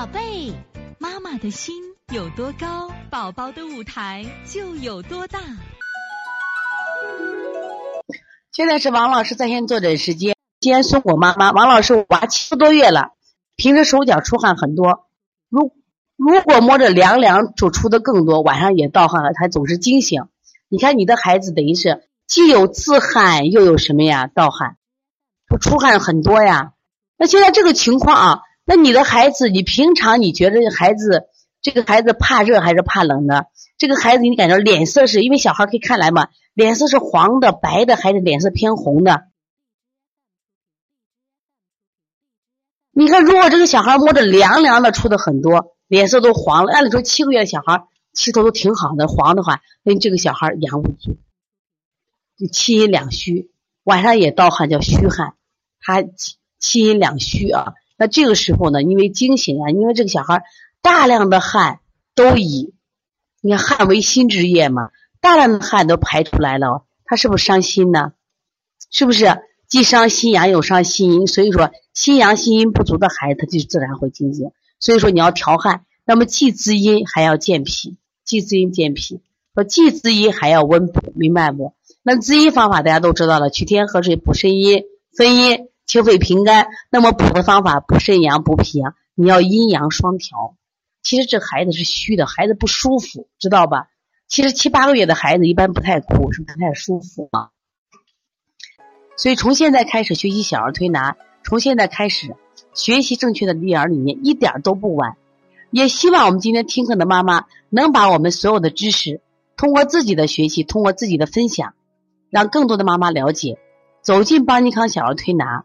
宝贝，妈妈的心有多高，宝宝的舞台就有多大。现在是王老师在线坐诊时间。今天送我妈妈，王老师，娃七个多月了，平时手脚出汗很多，如如果摸着凉凉就出的更多，晚上也盗汗了，他总是惊醒。你看你的孩子等于是既有自汗又有什么呀？盗汗，不出汗很多呀。那现在这个情况啊，那你的孩子，你平常你觉得孩子这个孩子怕热还是怕冷呢？这个孩子你感觉脸色是因为小孩可以看来嘛，脸色是黄的、白的，还是脸色偏红的？你看，如果这个小孩摸着凉凉的，出的很多，脸色都黄了。按理说七个月的小孩气头都挺好的，黄的话，那这个小孩阳不足，就气阴两虚，晚上也盗汗叫虚汗，他气气阴两虚啊。那这个时候呢，因为惊醒啊，因为这个小孩大量的汗都以，你看汗为心之液嘛，大量的汗都排出来了，他是不是伤心呢？是不是？既伤心阳又伤心阴，所以说心阳心阴不足的孩子，他就自然会惊醒。所以说你要调汗，那么既滋阴还要健脾，既滋阴健脾，说既滋阴还要温补，明白不？那滋阴方法大家都知道了，取天河水补肾阴，分阴清肺平肝。那么补的方法补肾阳补脾阳，你要阴阳双调。其实这孩子是虚的，孩子不舒服，知道吧？其实七八个月的孩子一般不太哭，是不太舒服啊。所以从现在开始学习小儿推拿，从现在开始学习正确的育儿理念，一点都不晚。也希望我们今天听课的妈妈能把我们所有的知识，通过自己的学习，通过自己的分享，让更多的妈妈了解，走进邦尼康小儿推拿，